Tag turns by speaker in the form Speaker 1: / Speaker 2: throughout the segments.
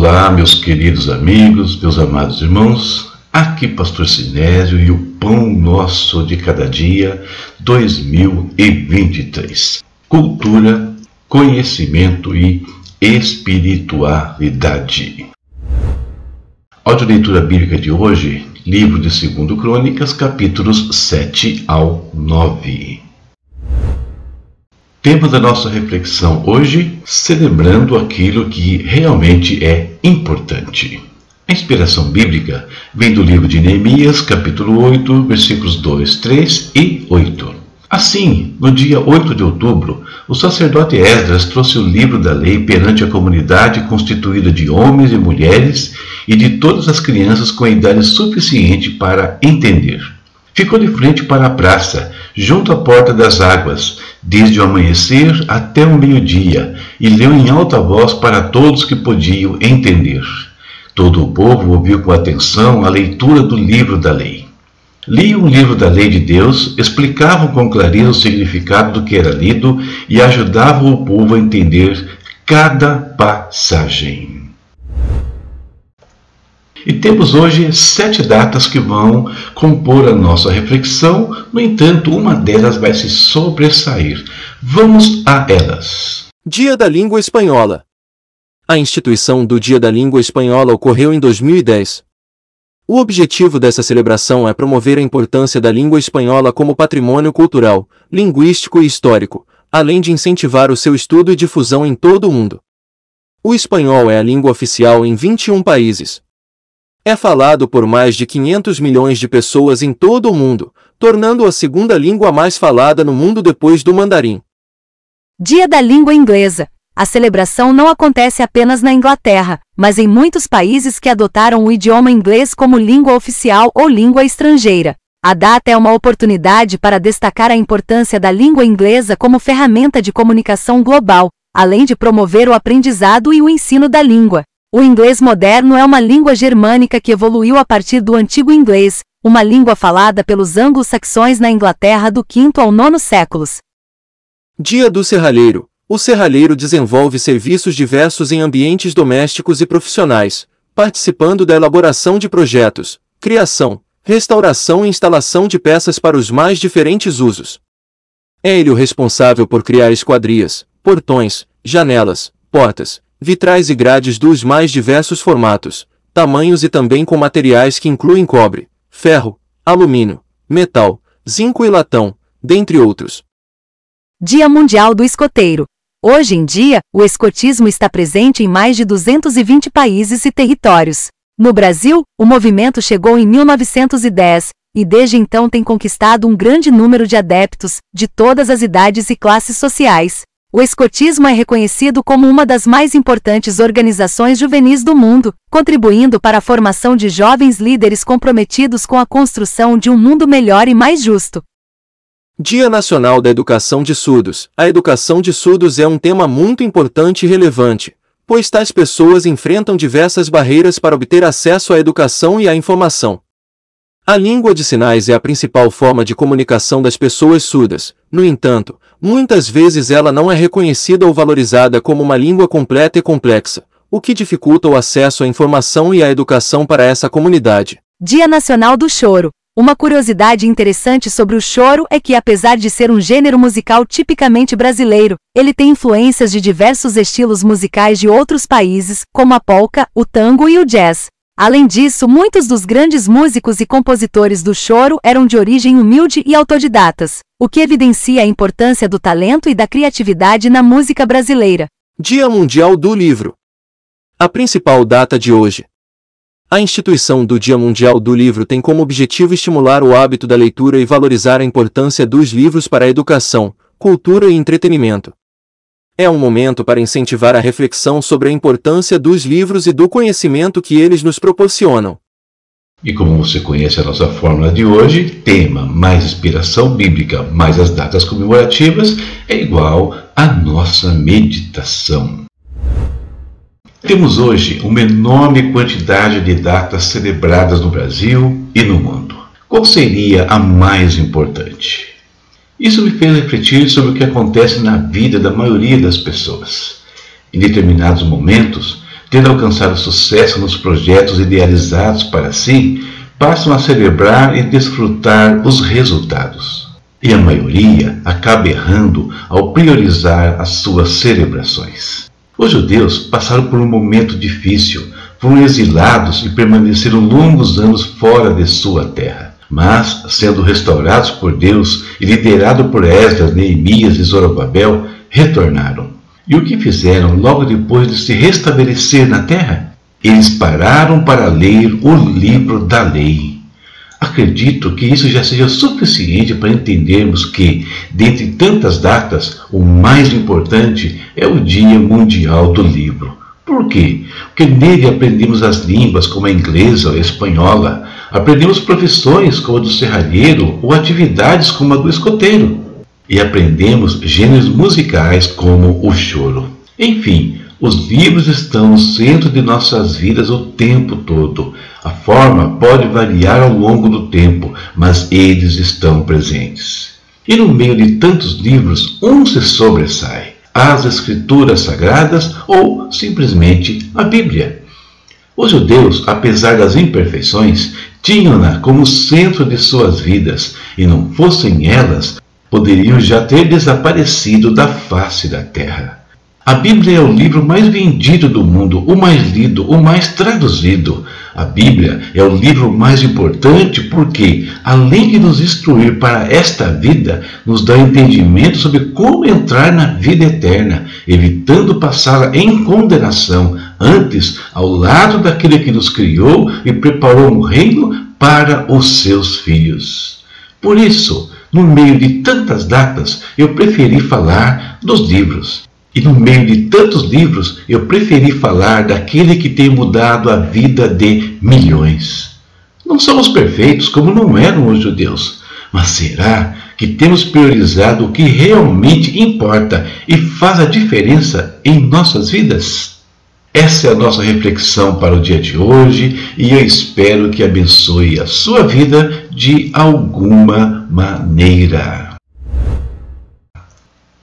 Speaker 1: Olá, meus queridos amigos, meus amados irmãos. Aqui, Pastor Sinésio e o Pão Nosso de Cada Dia 2023. Cultura, conhecimento e espiritualidade. Áudio leitura bíblica de hoje, livro de 2 Crônicas, capítulos 7 ao 9. Tema da nossa reflexão hoje: celebrando aquilo que realmente é importante. A inspiração bíblica vem do livro de Neemias, capítulo 8, versículos 2, 3 e 8. Assim, no dia 8 de outubro, o sacerdote Esdras trouxe o livro da lei perante a comunidade constituída de homens e mulheres e de todas as crianças com idade suficiente para entender. Ficou de frente para a praça, junto à porta das águas, desde o amanhecer até o meio-dia, e leu em alta voz para todos que podiam entender. Todo o povo ouviu com atenção a leitura do livro da lei. Liam o livro da lei de Deus, explicavam com clareza o significado do que era lido e ajudavam o povo a entender cada passagem. E temos hoje sete datas que vão compor a nossa reflexão, no entanto, uma delas vai se sobressair. Vamos a elas.
Speaker 2: Dia da Língua Espanhola. A instituição do Dia da Língua Espanhola ocorreu em 2010. O objetivo dessa celebração é promover a importância da língua espanhola como patrimônio cultural, linguístico e histórico, além de incentivar o seu estudo e difusão em todo o mundo. O espanhol é a língua oficial em 21 países, é falado por mais de 500 milhões de pessoas em todo o mundo, tornando-o a segunda língua mais falada no mundo depois do mandarim.
Speaker 3: Dia da Língua Inglesa. A celebração não acontece apenas na Inglaterra, mas em muitos países que adotaram o idioma inglês como língua oficial ou língua estrangeira. A data é uma oportunidade para destacar a importância da língua inglesa como ferramenta de comunicação global, além de promover o aprendizado e o ensino da língua. O inglês moderno é uma língua germânica que evoluiu a partir do antigo inglês, uma língua falada pelos anglo-saxões na Inglaterra do 5 ao 9 séculos.
Speaker 2: Dia do Serralheiro. O serralheiro desenvolve serviços diversos em ambientes domésticos e profissionais, participando da elaboração de projetos, criação, restauração e instalação de peças para os mais diferentes usos. É ele o responsável por criar esquadrias, portões, janelas, portas, vitrais e grades dos mais diversos formatos, tamanhos e também com materiais que incluem cobre, ferro, alumínio, metal, zinco e latão, dentre outros.
Speaker 3: Dia Mundial do Escoteiro. Hoje em dia, o escotismo está presente em mais de 220 países e territórios. No Brasil, o movimento chegou em 1910 e desde então tem conquistado um grande número de adeptos, de todas as idades e classes sociais. O escotismo é reconhecido como uma das mais importantes organizações juvenis do mundo, contribuindo para a formação de jovens líderes comprometidos com a construção de um mundo melhor e mais justo.
Speaker 2: Dia Nacional da Educação de Surdos. A educação de surdos é um tema muito importante e relevante, pois tais pessoas enfrentam diversas barreiras para obter acesso à educação e à informação. A língua de sinais é a principal forma de comunicação das pessoas surdas. No entanto, muitas vezes ela não é reconhecida ou valorizada como uma língua completa e complexa, o que dificulta o acesso à informação e à educação para essa comunidade.
Speaker 3: Dia Nacional do Choro. Uma curiosidade interessante sobre o choro é que, apesar de ser um gênero musical tipicamente brasileiro, ele tem influências de diversos estilos musicais de outros países, como a polka, o tango e o jazz. Além disso, muitos dos grandes músicos e compositores do choro eram de origem humilde e autodidatas, o que evidencia a importância do talento e da criatividade na música brasileira.
Speaker 2: Dia Mundial do Livro. A principal data de hoje. A instituição do Dia Mundial do Livro tem como objetivo estimular o hábito da leitura e valorizar a importância dos livros para a educação, cultura e entretenimento. É um momento para incentivar a reflexão sobre a importância dos livros e do conhecimento que eles nos proporcionam.
Speaker 1: E como você conhece a nossa fórmula de hoje, tema mais inspiração bíblica mais as datas comemorativas é igual à nossa meditação. Temos hoje uma enorme quantidade de datas celebradas no Brasil e no mundo. Qual seria a mais importante? Isso me fez refletir sobre o que acontece na vida da maioria das pessoas. Em determinados momentos, tendo alcançado sucesso nos projetos idealizados para si, passam a celebrar e desfrutar os resultados. E a maioria acaba errando ao priorizar as suas celebrações. Os judeus passaram por um momento difícil, foram exilados e permaneceram longos anos fora de sua terra. Mas, sendo restaurados por Deus e liderados por Esdras, Neemias e Zorobabel, retornaram. E o que fizeram logo depois de se restabelecer na terra? Eles pararam para ler o livro da lei. Acredito que isso já seja suficiente para entendermos que, dentre tantas datas, o mais importante é o Dia Mundial do Livro. Por quê? Porque nele aprendemos as línguas como a inglesa ou a espanhola, aprendemos profissões como a do serralheiro ou atividades como a do escoteiro, e aprendemos gêneros musicais como o choro. Enfim, os livros estão no centro de nossas vidas o tempo todo. A forma pode variar ao longo do tempo, mas eles estão presentes. E no meio de tantos livros, um se sobressai: as Escrituras Sagradas ou simplesmente a Bíblia. Os judeus, apesar das imperfeições, tinham-na como centro de suas vidas, e não fossem elas, poderiam já ter desaparecido da face da terra. A Bíblia é o livro mais vendido do mundo, o mais lido, o mais traduzido. A Bíblia é o livro mais importante porque, além de nos instruir para esta vida, nos dá entendimento sobre como entrar na vida eterna, evitando passá-la em condenação, antes ao lado daquele que nos criou e preparou um reino para os seus filhos. Por isso, no meio de tantas datas, eu preferi falar dos livros. E no meio de tantos livros, eu preferi falar daquele que tem mudado a vida de milhões. Não somos perfeitos como não eram os judeus, mas será que temos priorizado o que realmente importa e faz a diferença em nossas vidas? Essa é a nossa reflexão para o dia de hoje e eu espero que abençoe a sua vida de alguma maneira.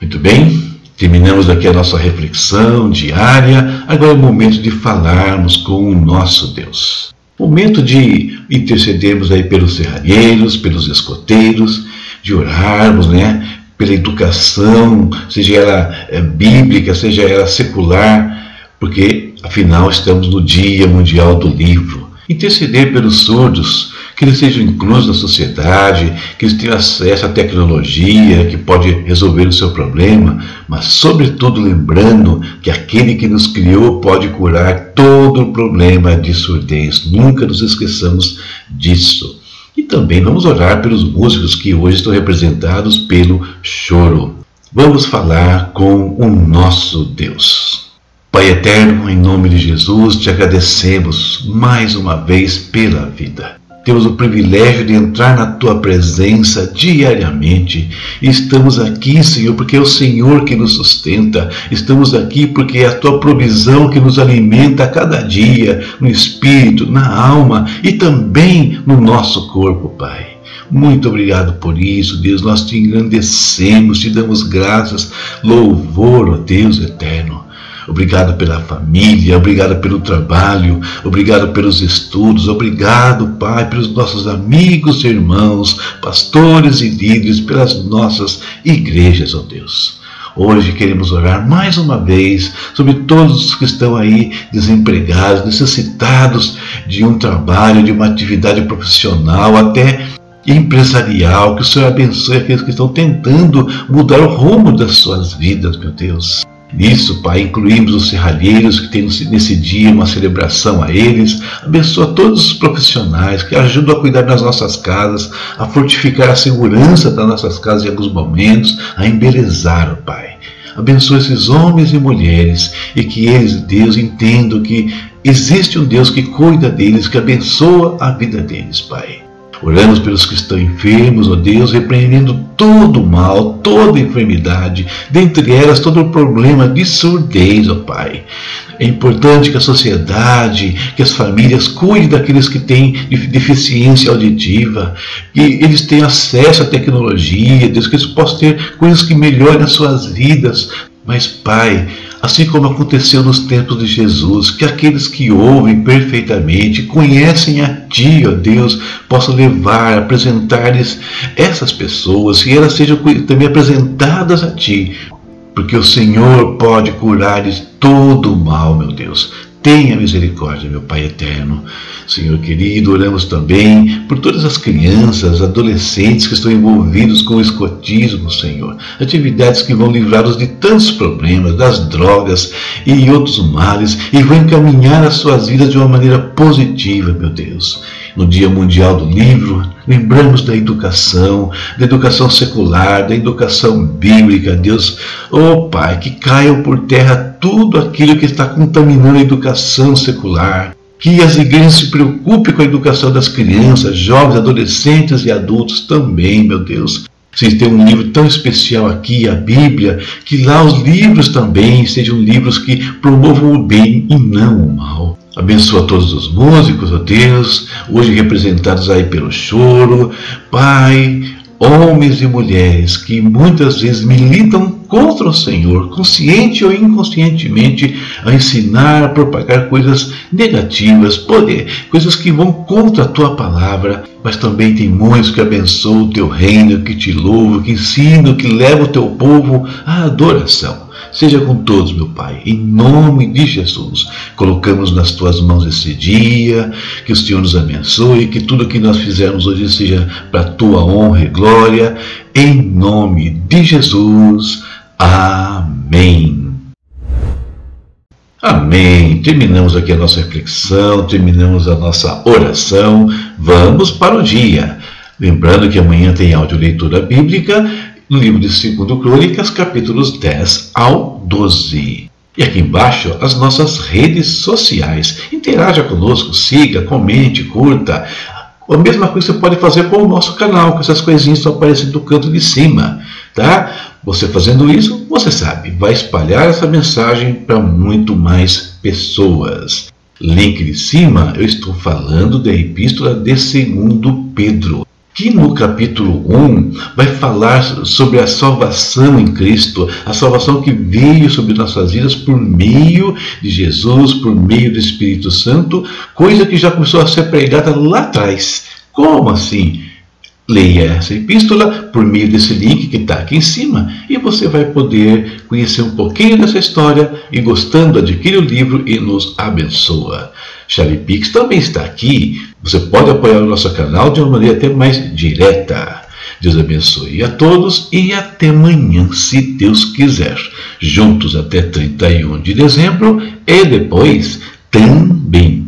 Speaker 1: Muito bem? Terminamos aqui a nossa reflexão diária. Agora é o momento de falarmos com o nosso Deus. Momento de intercedermos aí pelos serralheiros, pelos escoteiros, de orarmos, né? Pela educação, seja ela é, bíblica, seja ela secular, porque afinal estamos no Dia Mundial do Livro. Interceder pelos surdos, que eles sejam inclusos na sociedade, que eles tenham acesso à tecnologia que pode resolver o seu problema, mas, sobretudo, lembrando que aquele que nos criou pode curar todo o problema de surdez. Nunca nos esqueçamos disso. E também vamos orar pelos músicos que hoje estão representados pelo choro. Vamos falar com o nosso Deus. Pai eterno, em nome de Jesus, te agradecemos mais uma vez pela vida. Temos o privilégio de entrar na tua presença diariamente. estamos aqui, Senhor, porque é o Senhor que nos sustenta. Estamos aqui porque é a tua provisão que nos alimenta a cada dia, no espírito, na alma e também no nosso corpo, Pai. Muito obrigado por isso, Deus. Nós te engrandecemos, te damos graças, louvor, ó Deus eterno. Obrigado pela família, obrigado pelo trabalho, obrigado pelos estudos, obrigado, Pai, pelos nossos amigos, irmãos, pastores e líderes, pelas nossas igrejas, ó Deus. Hoje queremos orar mais uma vez sobre todos os que estão aí desempregados, necessitados de um trabalho, de uma atividade profissional, até empresarial. Que o Senhor abençoe aqueles que estão tentando mudar o rumo das suas vidas, meu Deus. Nisso, Pai, incluímos os serralheiros que têm nesse dia uma celebração a eles. Abençoa todos os profissionais que ajudam a cuidar das nossas casas, a fortificar a segurança das nossas casas em alguns momentos, a embelezar, Pai. Abençoa esses homens e mulheres e que eles, Deus, entendam que existe um Deus que cuida deles, que abençoa a vida deles, Pai. Oramos pelos que estão enfermos, ó Deus, repreendendo todo o mal, toda enfermidade, dentre elas todo o problema de surdez, ó Pai. É importante que a sociedade, que as famílias cuidem daqueles que têm deficiência auditiva, que eles tenham acesso à tecnologia, Deus, que eles possam ter coisas que melhorem as suas vidas. Mas, Pai, assim como aconteceu nos tempos de Jesus, que aqueles que ouvem perfeitamente, conhecem a Ti, ó Deus, possam levar, apresentar-lhes essas pessoas e elas sejam também apresentadas a Ti, porque o Senhor pode curar-lhes todo o mal, meu Deus. Tenha misericórdia, meu Pai eterno. Senhor querido, oramos também por todas as crianças, adolescentes que estão envolvidos com o escotismo, Senhor. Atividades que vão livrá-los de tantos problemas, das drogas e outros males, e vão encaminhar as suas vidas de uma maneira positiva, meu Deus. No Dia Mundial do Livro, lembramos da educação, da educação secular, da educação bíblica, Deus. Oh Pai, que caiam por terra tudo aquilo que está contaminando a educação secular. Que as igrejas se preocupem com a educação das crianças, jovens, adolescentes e adultos também, meu Deus. Vocês têm um livro tão especial aqui, a Bíblia, que lá os livros também sejam livros que promovam o bem e não o mal. Abençoa todos os músicos, ó Deus, hoje representados aí pelo choro. Pai, homens e mulheres que muitas vezes militam contra o Senhor, consciente ou inconscientemente, a ensinar, a propagar coisas negativas, poder, coisas que vão contra a tua palavra, mas também tem muitos que abençoam o teu reino, que te louvam, que ensinam, que levam o teu povo à adoração. Seja com todos, meu Pai, em nome de Jesus. Colocamos nas tuas mãos esse dia, que o Senhor nos abençoe, que tudo que nós fizermos hoje seja para a tua honra e glória, em nome de Jesus. Amém. Amém. Terminamos aqui a nossa reflexão, terminamos a nossa oração. Vamos para o dia. Lembrando que amanhã tem áudio leitura bíblica no livro de 2 Crônicas, capítulos 10 ao 12. E aqui embaixo as nossas redes sociais. Interaja conosco, siga, comente, curta. A mesma coisa você pode fazer com o nosso canal, com essas coisinhas que estão aparecendo do canto de cima, tá? Você fazendo isso, você sabe, vai espalhar essa mensagem para muito mais pessoas. Link de cima, eu estou falando da epístola de 2 Pedro que no capítulo 1 vai falar sobre a salvação em Cristo, a salvação que veio sobre nossas vidas por meio de Jesus, por meio do Espírito Santo, coisa que já começou a ser pregada lá atrás. Como assim? Leia essa epístola por meio desse link que está aqui em cima e você vai poder conhecer um pouquinho dessa história e, gostando, adquire o livro e nos abençoa. Chave Pix também está aqui. Você pode apoiar o nosso canal de uma maneira até mais direta. Deus abençoe a todos e até amanhã, se Deus quiser. Juntos até 31 de dezembro e depois também.